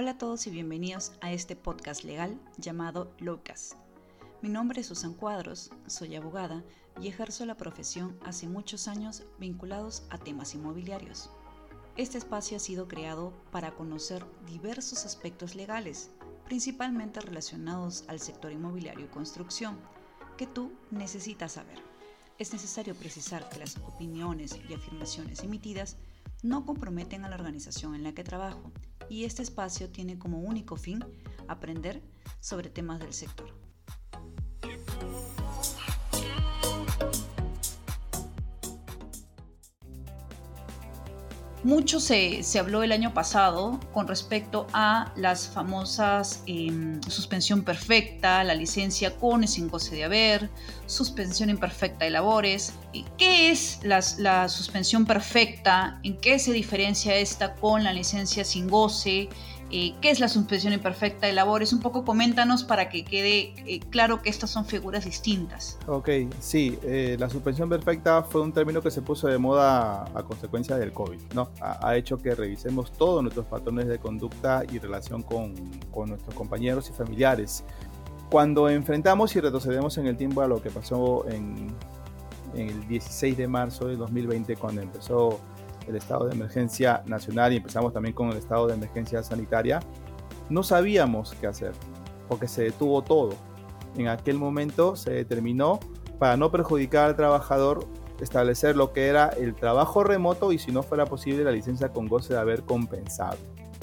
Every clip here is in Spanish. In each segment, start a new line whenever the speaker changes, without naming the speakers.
Hola a todos y bienvenidos a este podcast legal llamado Locas. Mi nombre es Susan Cuadros, soy abogada y ejerzo la profesión hace muchos años vinculados a temas inmobiliarios. Este espacio ha sido creado para conocer diversos aspectos legales, principalmente relacionados al sector inmobiliario y construcción, que tú necesitas saber. Es necesario precisar que las opiniones y afirmaciones emitidas no comprometen a la organización en la que trabajo y este espacio tiene como único fin aprender sobre temas del sector. Mucho se, habló el año pasado con respecto a las famosas em, suspensión perfecta, la licencia con y sin goce de haber, suspensión imperfecta de labores. ¿Qué es la suspensión perfecta? ¿En qué se diferencia esta con la licencia sin goce? Eh, qué es la suspensión imperfecta de labores. Un poco coméntanos para que quede eh, claro que estas son figuras distintas.
Ok, sí, eh, la suspensión perfecta fue un término que se puso de moda a consecuencia del COVID, ¿no? Ha, hecho que revisemos todos nuestros patrones de conducta y relación con, con nuestros compañeros y familiares. Cuando enfrentamos y retrocedemos en el tiempo a lo que pasó en, en el 16 de marzo de 2020, cuando empezó el estado de emergencia nacional y empezamos también con el estado de emergencia sanitaria, no sabíamos qué hacer, porque se detuvo todo. En aquel momento se determinó, para no perjudicar al trabajador, establecer lo que era el trabajo remoto y si no fuera posible la licencia con goce de haber compensado,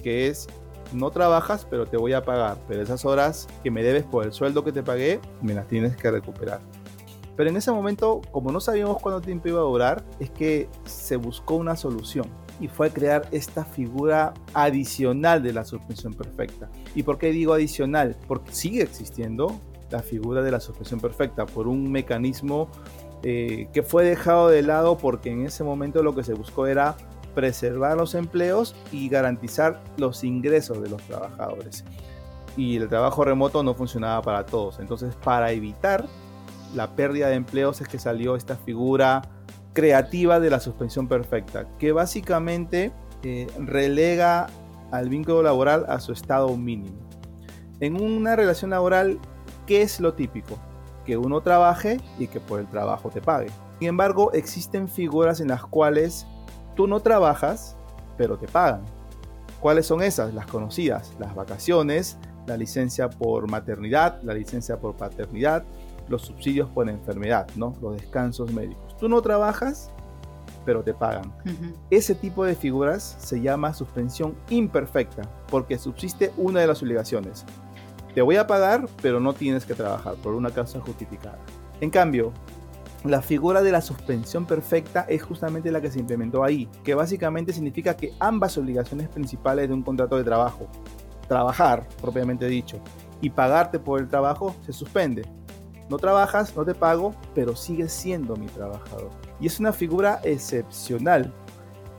que es no trabajas pero te voy a pagar, pero esas horas que me debes por el sueldo que te pagué, me las tienes que recuperar. Pero en ese momento, como no sabíamos cuánto tiempo iba a durar, es que se buscó una solución y fue crear esta figura adicional de la suspensión perfecta. ¿Y por qué digo adicional? Porque sigue existiendo la figura de la suspensión perfecta por un mecanismo eh, que fue dejado de lado porque en ese momento lo que se buscó era preservar los empleos y garantizar los ingresos de los trabajadores. Y el trabajo remoto no funcionaba para todos. Entonces, para evitar la pérdida de empleos es que salió esta figura creativa de la suspensión perfecta, que básicamente eh, relega al vínculo laboral a su estado mínimo. En una relación laboral, ¿qué es lo típico? Que uno trabaje y que por el trabajo te pague. Sin embargo, existen figuras en las cuales tú no trabajas, pero te pagan. ¿Cuáles son esas? Las conocidas, las vacaciones, la licencia por maternidad, la licencia por paternidad, los subsidios por enfermedad, ¿no? Los descansos médicos. Tú no trabajas, pero te pagan. Ese tipo de figuras se llama suspensión imperfecta, porque subsiste una de las obligaciones. Te voy a pagar, pero no tienes que trabajar por una causa justificada. En cambio, la figura de la suspensión perfecta es justamente la que se implementó ahí, que básicamente significa que ambas obligaciones principales de un contrato de trabajo, trabajar propiamente dicho, y pagarte por el trabajo, se suspende. No trabajas, no te pago, pero sigues siendo mi trabajador. Y es una figura excepcional.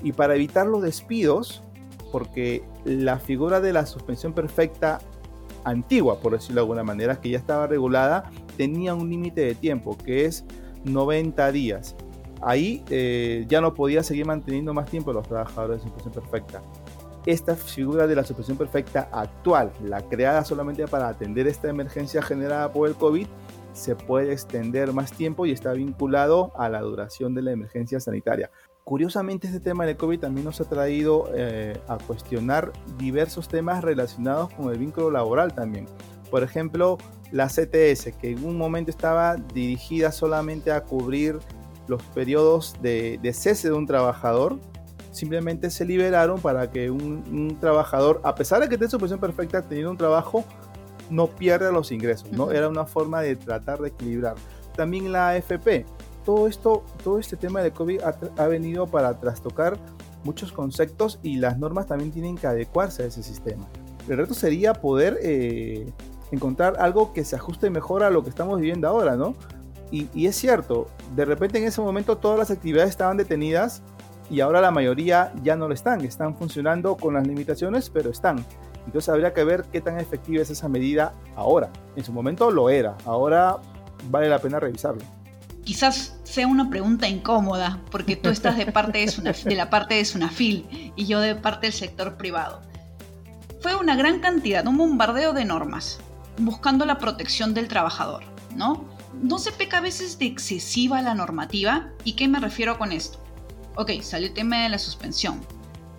Y para evitar los despidos, porque la figura de la suspensión perfecta antigua, por decirlo de alguna manera, que ya estaba regulada, tenía un límite de tiempo, que es 90 días. Ahí eh, ya no podía seguir manteniendo más tiempo los trabajadores de suspensión perfecta. Esta figura de la suspensión perfecta actual, la creada solamente para atender esta emergencia generada por el COVID, se puede extender más tiempo y está vinculado a la duración de la emergencia sanitaria. Curiosamente, este tema del COVID también nos ha traído eh, a cuestionar diversos temas relacionados con el vínculo laboral también. Por ejemplo, la CTS, que en un momento estaba dirigida solamente a cubrir los periodos de, cese de un trabajador, simplemente se liberaron para que un, trabajador, a pesar de que tenga su posición perfecta, teniendo un trabajo, no pierda los ingresos, ¿no? Era una forma de tratar de equilibrar. También la AFP. Todo esto, todo este tema de COVID ha, venido para trastocar muchos conceptos y las normas también tienen que adecuarse a ese sistema. El reto sería poder eh, encontrar algo que se ajuste mejor a lo que estamos viviendo ahora, ¿no? Y, y, es cierto, de repente en ese momento todas las actividades estaban detenidas y ahora la mayoría ya no lo están, están funcionando con las limitaciones, pero están. Entonces habría que ver qué tan efectiva es esa medida ahora. En su momento lo era, ahora vale la pena revisarlo.
Quizás sea una pregunta incómoda, porque tú estás de, parte de, la parte de Sunafil y yo de parte del sector privado. fue una gran cantidad, un bombardeo de normas, buscando la protección del trabajador, ¿no? ¿No se peca a veces de excesiva la normativa? ¿Y qué me refiero con esto? Ok, salió el tema de la suspensión.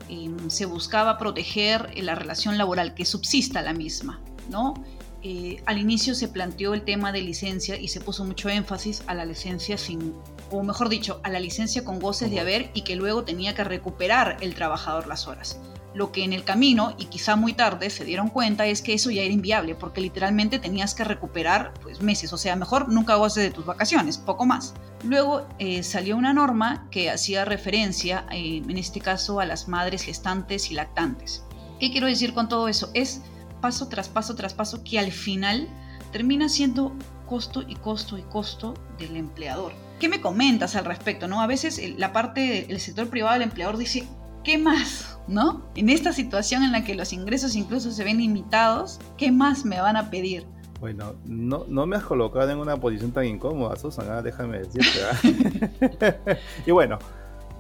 Em, se buscaba proteger la relación laboral, que subsista la misma, ¿no? Eh, al inicio se planteó el tema de licencia y se puso mucho énfasis a la licencia sin, o mejor dicho, a la licencia con goces de haber y que luego tenía que recuperar el trabajador las horas. Lo que en el camino, y quizá muy tarde, se dieron cuenta es que eso ya era inviable, porque literalmente tenías que recuperar pues, meses, o sea, mejor nunca goces de tus vacaciones, poco más. Luego eh, salió una norma que hacía referencia, eh, en este caso, a las madres gestantes y lactantes. ¿Qué quiero decir con todo eso? Es paso tras paso tras paso que al final termina siendo costo y costo y costo del empleador. ¿Qué me comentas al respecto? ¿no? A veces la parte del sector privado del empleador dice, ¿qué más? ¿No? En esta situación en la que los ingresos incluso se ven limitados, ¿qué más me van a pedir?
Bueno, no, no me has colocado en una posición tan incómoda, Susana, déjame decirte. ¿ah? y bueno,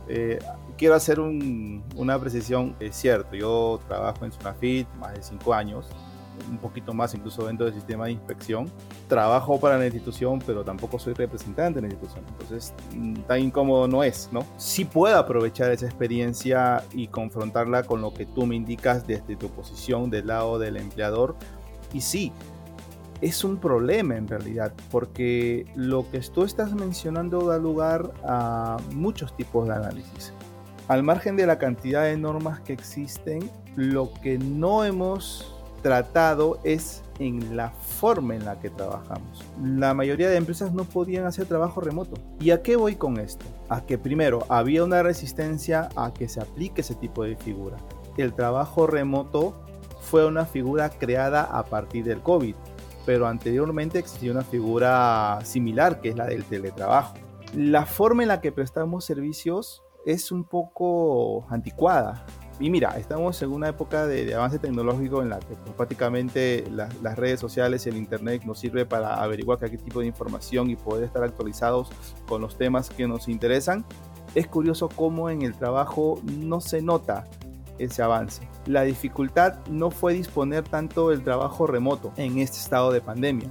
eh, quiero hacer una precisión. Es cierto, yo trabajo en Sunafit más de cinco años, un poquito más incluso dentro del sistema de inspección. Trabajo para la institución, pero tampoco soy representante de la institución. Entonces, mm, tan incómodo no es, ¿no? Sí puedo aprovechar esa experiencia y confrontarla con lo que tú me indicas desde tu posición del lado del empleador. Y sí, es un problema en realidad, porque lo que tú estás mencionando da lugar a muchos tipos de análisis. Al margen de la cantidad de normas que existen, lo que no hemos tratado es en la forma en la que trabajamos. La mayoría de empresas no podían hacer trabajo remoto. ¿Y a qué voy con esto? A que primero había una resistencia a que se aplique ese tipo de figura. El trabajo remoto fue una figura creada a partir del COVID pero anteriormente existía una figura similar que es la del teletrabajo. La forma en la que prestamos servicios es un poco anticuada. Y mira, estamos en una época de, avance tecnológico en la que pues, prácticamente las redes sociales y el Internet nos sirve para averiguar qué tipo de información y poder estar actualizados con los temas que nos interesan. Es curioso cómo en el trabajo no se nota ese avance. La dificultad no fue disponer tanto del trabajo remoto en este estado de pandemia,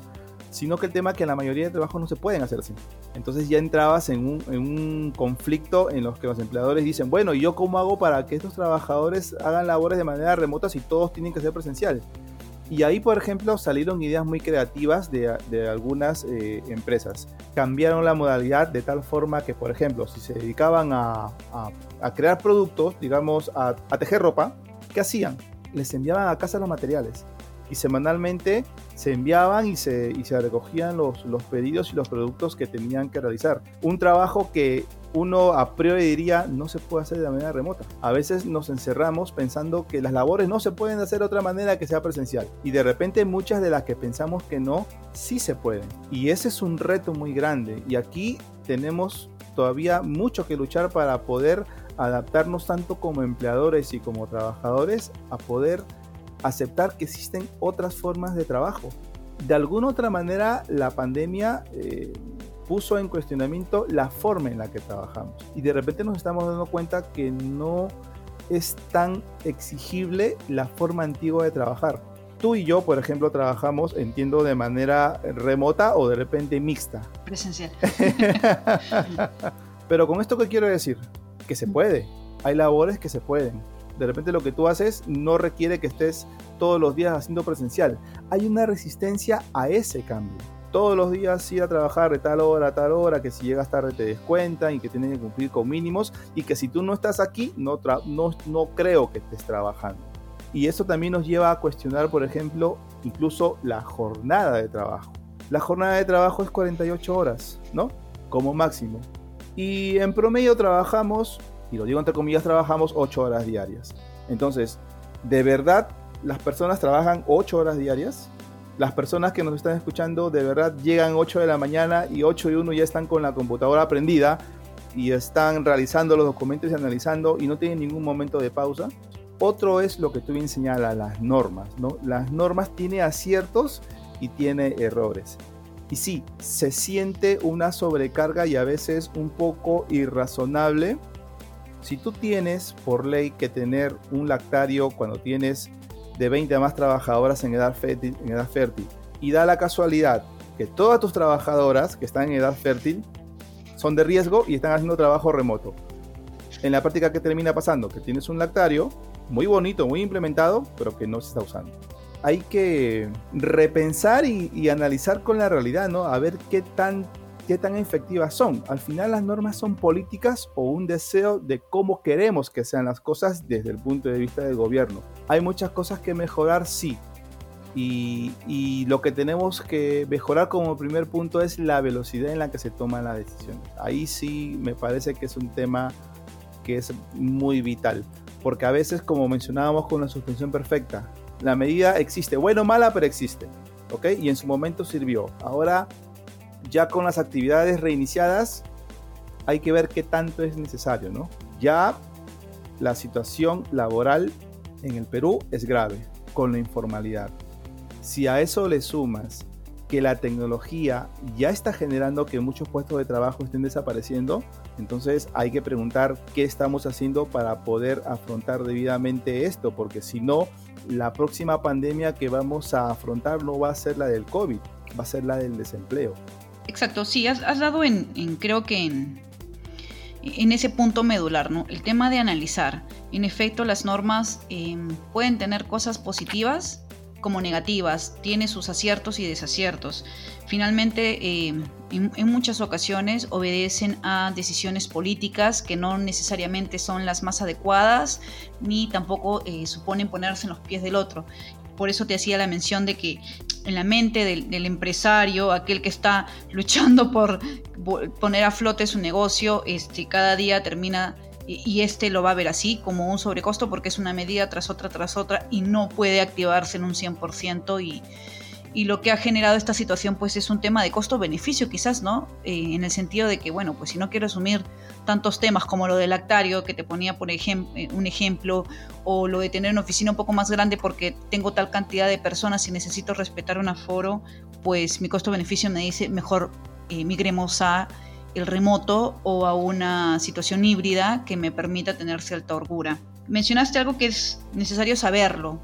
sino que el tema que la mayoría de trabajos no se pueden hacer así. Entonces ya entrabas en un, en un conflicto en los que los empleadores dicen, bueno, ¿y yo cómo hago para que estos trabajadores hagan labores de manera remota si todos tienen que ser presencial? Y ahí, por ejemplo, salieron ideas muy creativas de, de algunas eh, empresas. Cambiaron la modalidad de tal forma que, por ejemplo, si se dedicaban a, a, crear productos, digamos, a, a, tejer ropa, ¿qué hacían? Les enviaban a casa los materiales. Y semanalmente se enviaban y se, y se recogían los, los pedidos y los productos que tenían que realizar. Un trabajo que uno a priori diría no se puede hacer de manera remota. A veces nos encerramos pensando que las labores no se pueden hacer de otra manera que sea presencial. Y de repente muchas de las que pensamos que no, sí se pueden. Y ese es un reto muy grande. Y aquí tenemos todavía mucho que luchar para poder adaptarnos tanto como empleadores y como trabajadores a poder aceptar que existen otras formas de trabajo. De alguna otra manera, la pandemia eh, puso en cuestionamiento la forma en la que trabajamos. Y de repente nos estamos dando cuenta que no es tan exigible la forma antigua de trabajar. Tú y yo, por ejemplo, trabajamos, entiendo, de manera remota o de repente mixta.
Presencial.
Pero con esto, ¿qué quiero decir? Que se puede. Hay labores que se pueden. De repente lo que tú haces no requiere que estés todos los días haciendo presencial. Hay una resistencia a ese cambio todos los días ir a trabajar de tal hora tal hora, que si llegas tarde te descuentan y que tienes que cumplir con mínimos y que si tú no estás aquí, no, no, no creo que estés trabajando. Y eso también nos lleva a cuestionar, por ejemplo, incluso la jornada de trabajo. La jornada de trabajo es 48 horas, ¿no? Como máximo. Y en promedio trabajamos, y lo digo entre comillas, trabajamos 8 horas diarias. Entonces, ¿de verdad las personas trabajan 8 horas diarias? las personas que nos están escuchando de verdad llegan 8 de la mañana y 8 y 1 ya están con la computadora prendida y están realizando los documentos y analizando y no tienen ningún momento de pausa. Otro es lo que tú bien señalas, las normas. ¿no? Las normas tienen aciertos y tiene errores. Y sí, se siente una sobrecarga y a veces un poco irrazonable. Si tú tienes por ley que tener un lactario cuando tienes de 20 a más trabajadoras en edad fértil, en edad fértil y da la casualidad que todas tus trabajadoras que están en edad fértil son de riesgo y están haciendo trabajo remoto. En la práctica, ¿qué termina pasando? Que tienes un lactario muy bonito, muy implementado, pero que no se está usando. Hay que repensar y, analizar con la realidad, ¿no? A ver qué tan, qué tan efectivas son. Al final las normas son políticas o un deseo de cómo queremos que sean las cosas desde el punto de vista del gobierno. Hay muchas cosas que mejorar, sí, y, lo que tenemos que mejorar como primer punto es la velocidad en la que se toman las decisiones. Ahí sí me parece que es un tema que es muy vital, porque a veces, como mencionábamos con la suspensión perfecta, la medida existe, bueno o mala, pero existe, ¿ok? Y en su momento sirvió. Ahora, ya con las actividades reiniciadas, hay que ver qué tanto es necesario, ¿no? Ya la situación laboral en el Perú es grave con la informalidad. Si a eso le sumas que la tecnología ya está generando que muchos puestos de trabajo estén desapareciendo, entonces hay que preguntar qué estamos haciendo para poder afrontar debidamente esto, porque si no, la próxima pandemia que vamos a afrontar no va a ser la del COVID, va a ser la del desempleo.
Exacto, sí, has, dado en, creo que en, ese punto medular, ¿no? El tema de analizar. En efecto, las normas em, pueden tener cosas positivas como negativas, tiene sus aciertos y desaciertos. Finalmente, eh, en, muchas ocasiones obedecen a decisiones políticas que no necesariamente son las más adecuadas, ni tampoco eh, suponen ponerse en los pies del otro. Por eso te hacía la mención de que en la mente del, empresario, aquel que está luchando por poner a flote su negocio, este, cada día termina y este lo va a ver así como un sobrecosto porque es una medida tras otra tras otra y no puede activarse en un 100% y, y lo que ha generado esta situación pues es un tema de costo-beneficio quizás, ¿no? Eh, en el sentido de que, bueno, pues si no quiero asumir tantos temas como lo del lactario, que te ponía por ejemplo eh, un ejemplo, o lo de tener una oficina un poco más grande porque tengo tal cantidad de personas y necesito respetar un aforo, pues mi costo-beneficio me dice mejor eh, migremos a el remoto o a una situación híbrida que me permita tener cierta holgura. Mencionaste algo que es necesario saberlo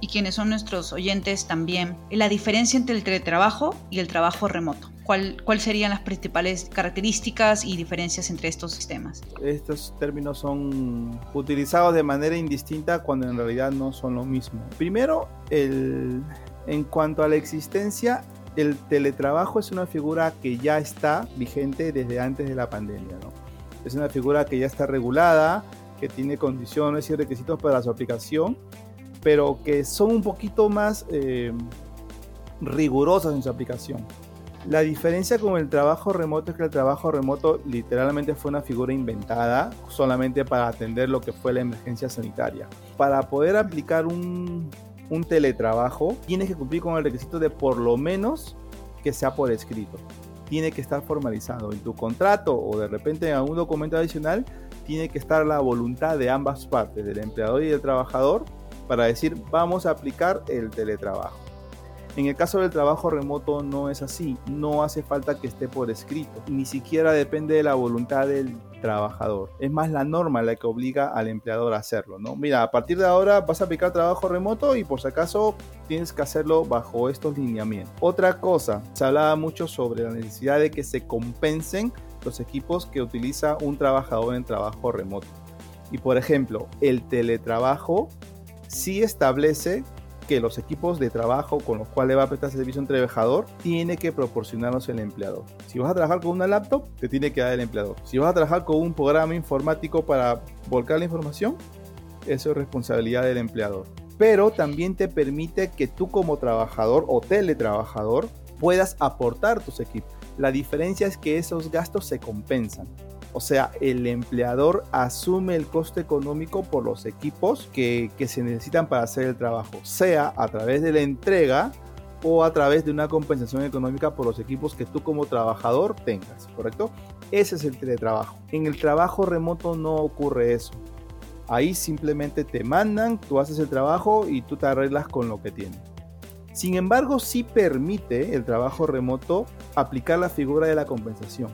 y quienes son nuestros oyentes también, la diferencia entre el teletrabajo y el trabajo remoto. ¿Cuáles cuál serían las principales características y diferencias entre estos sistemas?
Estos términos son utilizados de manera indistinta cuando en realidad no son lo mismo. Primero, el, en cuanto a la existencia, el teletrabajo es una figura que ya está vigente desde antes de la pandemia. Es una figura que ya está regulada, que tiene condiciones y requisitos para su aplicación, pero que son un poquito más eh, rigurosas en su aplicación. La diferencia con el trabajo remoto es que el trabajo remoto literalmente fue una figura inventada solamente para atender lo que fue la emergencia sanitaria. Para poder aplicar un, un teletrabajo, tienes que cumplir con el requisito de por lo menos que sea por escrito. Tiene que estar formalizado en tu contrato o de repente en algún documento adicional. Tiene que estar la voluntad de ambas partes, del empleador y del trabajador, para decir vamos a aplicar el teletrabajo. En el caso del trabajo remoto no es así, no hace falta que esté por escrito, ni siquiera depende de la voluntad del trabajador. Es más la norma la que obliga al empleador a hacerlo, ¿no? Mira, a partir de ahora vas a aplicar trabajo remoto y por si acaso tienes que hacerlo bajo estos lineamientos. Otra cosa, se hablaba mucho sobre la necesidad de que se compensen los equipos que utiliza un trabajador en trabajo remoto. Y por ejemplo, el teletrabajo sí establece que los equipos de trabajo con los cuales va a prestar servicio un trabajador tiene que proporcionarlos el empleador. Si vas a trabajar con una laptop, te tiene que dar el empleador. Si vas a trabajar con un programa informático para volcar la información, eso es responsabilidad del empleador. Pero también te permite que tú como trabajador o teletrabajador puedas aportar tus equipos. La diferencia es que esos gastos se compensan. O sea, el empleador asume el coste económico por los equipos que, se necesitan para hacer el trabajo, sea a través de la entrega o a través de una compensación económica por los equipos que tú como trabajador tengas, ¿correcto? Ese es el teletrabajo. En el trabajo remoto no ocurre eso. Ahí simplemente te mandan, tú haces el trabajo y tú te arreglas con lo que tienes. Sin embargo, sí permite el trabajo remoto aplicar la figura de la compensación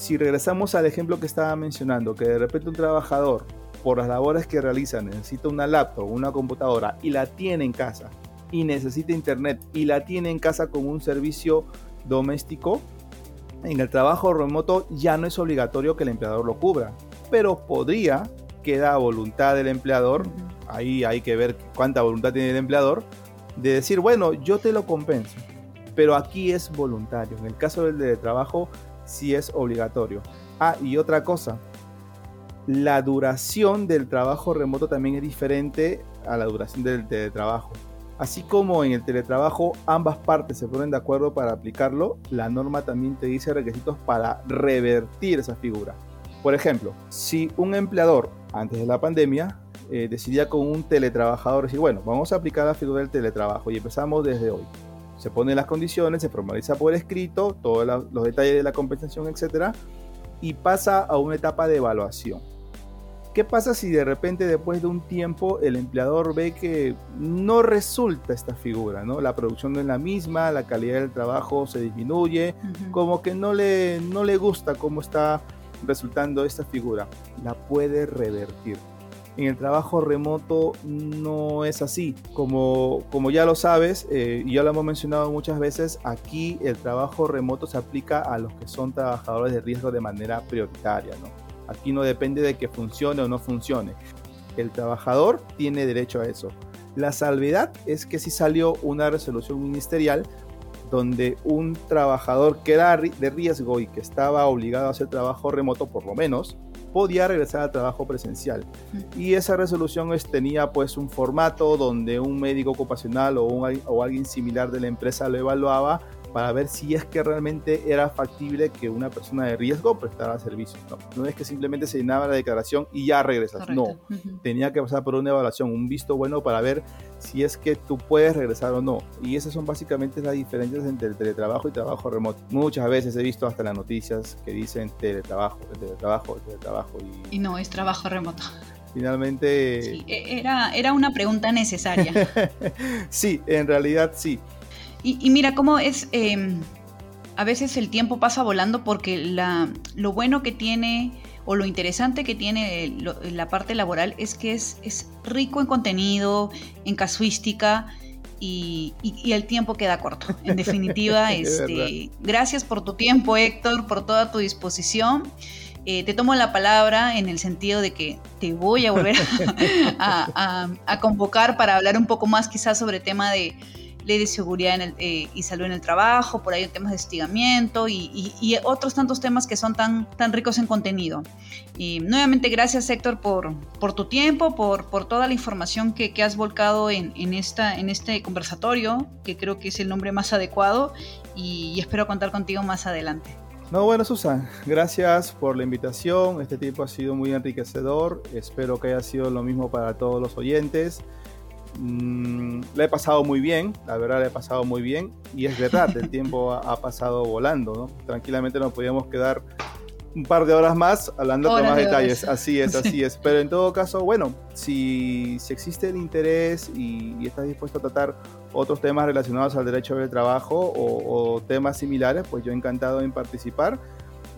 si regresamos al ejemplo que estaba mencionando, que de repente un trabajador por las labores que realiza necesita una laptop, una computadora y la tiene en casa y necesita internet y la tiene en casa con un servicio doméstico, en el trabajo remoto ya no es obligatorio que el empleador lo cubra, pero podría, queda a voluntad del empleador, ahí hay que ver cuánta voluntad tiene el empleador, de decir, bueno, yo te lo compenso, pero aquí es voluntario. En el caso del teletrabajo, sí es obligatorio. Ah, y otra cosa, la duración del trabajo remoto también es diferente a la duración del teletrabajo. Así como en el teletrabajo ambas partes se ponen de acuerdo para aplicarlo, la norma también te dice requisitos para revertir esa figura. Por ejemplo, si un empleador antes de la pandemia eh, decidía con un teletrabajador decir, bueno, vamos a aplicar la figura del teletrabajo y empezamos desde hoy. Se ponen las condiciones, se formaliza por escrito, todos los detalles de la compensación, etc. Y pasa a una etapa de evaluación. ¿Qué pasa si de repente después de un tiempo el empleador ve que no resulta esta figura, ¿no? La producción no es la misma, la calidad del trabajo se disminuye, como que no le, no le gusta cómo está resultando esta figura. La puede revertir. En el trabajo remoto no es así. Como, como ya lo sabes, eh, y ya lo hemos mencionado muchas veces, aquí el trabajo remoto se aplica a los que son trabajadores de riesgo de manera prioritaria, ¿no? Aquí no depende de que funcione o no funcione. El trabajador tiene derecho a eso. La salvedad es que si salió una resolución ministerial donde un trabajador que era de riesgo y que estaba obligado a hacer trabajo remoto por lo menos, podía regresar al trabajo presencial. Y esa resolución tenía pues un formato donde un médico ocupacional o, o alguien similar de la empresa lo evaluaba para ver si es que realmente era factible que una persona de riesgo prestara servicios. No, no es que simplemente se llenaba la declaración y ya regresas. No, tenía que pasar por una evaluación, un visto bueno para ver si es que tú puedes regresar o no. Y esas son básicamente las diferencias entre el teletrabajo y trabajo remoto. Muchas veces he visto hasta las noticias que dicen teletrabajo, teletrabajo, teletrabajo.
Y, y no, es trabajo remoto.
Finalmente...
Sí, e, era, era una pregunta necesaria.
sí, en realidad sí.
Y, mira cómo es, em, a veces el tiempo pasa volando porque la, lo bueno que tiene o lo interesante que tiene la parte laboral es que es, es, rico en contenido, en casuística y, el tiempo queda corto. En definitiva, este, gracias por tu tiempo, Héctor, por toda tu disposición. Eh, te tomo la palabra en el sentido de que te voy a volver a, a convocar para hablar un poco más quizás sobre el tema de ley de seguridad eh, y salud en el trabajo, por ahí temas de estigamiento y, otros tantos temas que son tan, tan ricos en contenido. Y nuevamente gracias Héctor por, por tu tiempo, por, por toda la información que, has volcado en, esta, en este conversatorio, que creo que es el nombre más adecuado y, y espero contar contigo más adelante.
No, bueno, Susan, gracias por la invitación. Este tiempo ha sido muy enriquecedor. Espero que haya sido lo mismo para todos los oyentes. Mm, la he pasado muy bien, la verdad la he pasado muy bien y es verdad, el tiempo ha, pasado volando, ¿no? Tranquilamente nos podíamos quedar un par de horas más hablando con más detalles, así es, así es, pero en todo caso, bueno, si, si existe el interés y, estás dispuesto a tratar otros temas relacionados al derecho del trabajo o, temas similares, pues yo encantado en participar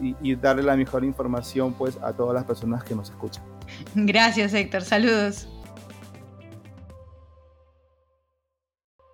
y, y darle la mejor información pues a todas las personas que nos escuchan.
Gracias Héctor, saludos.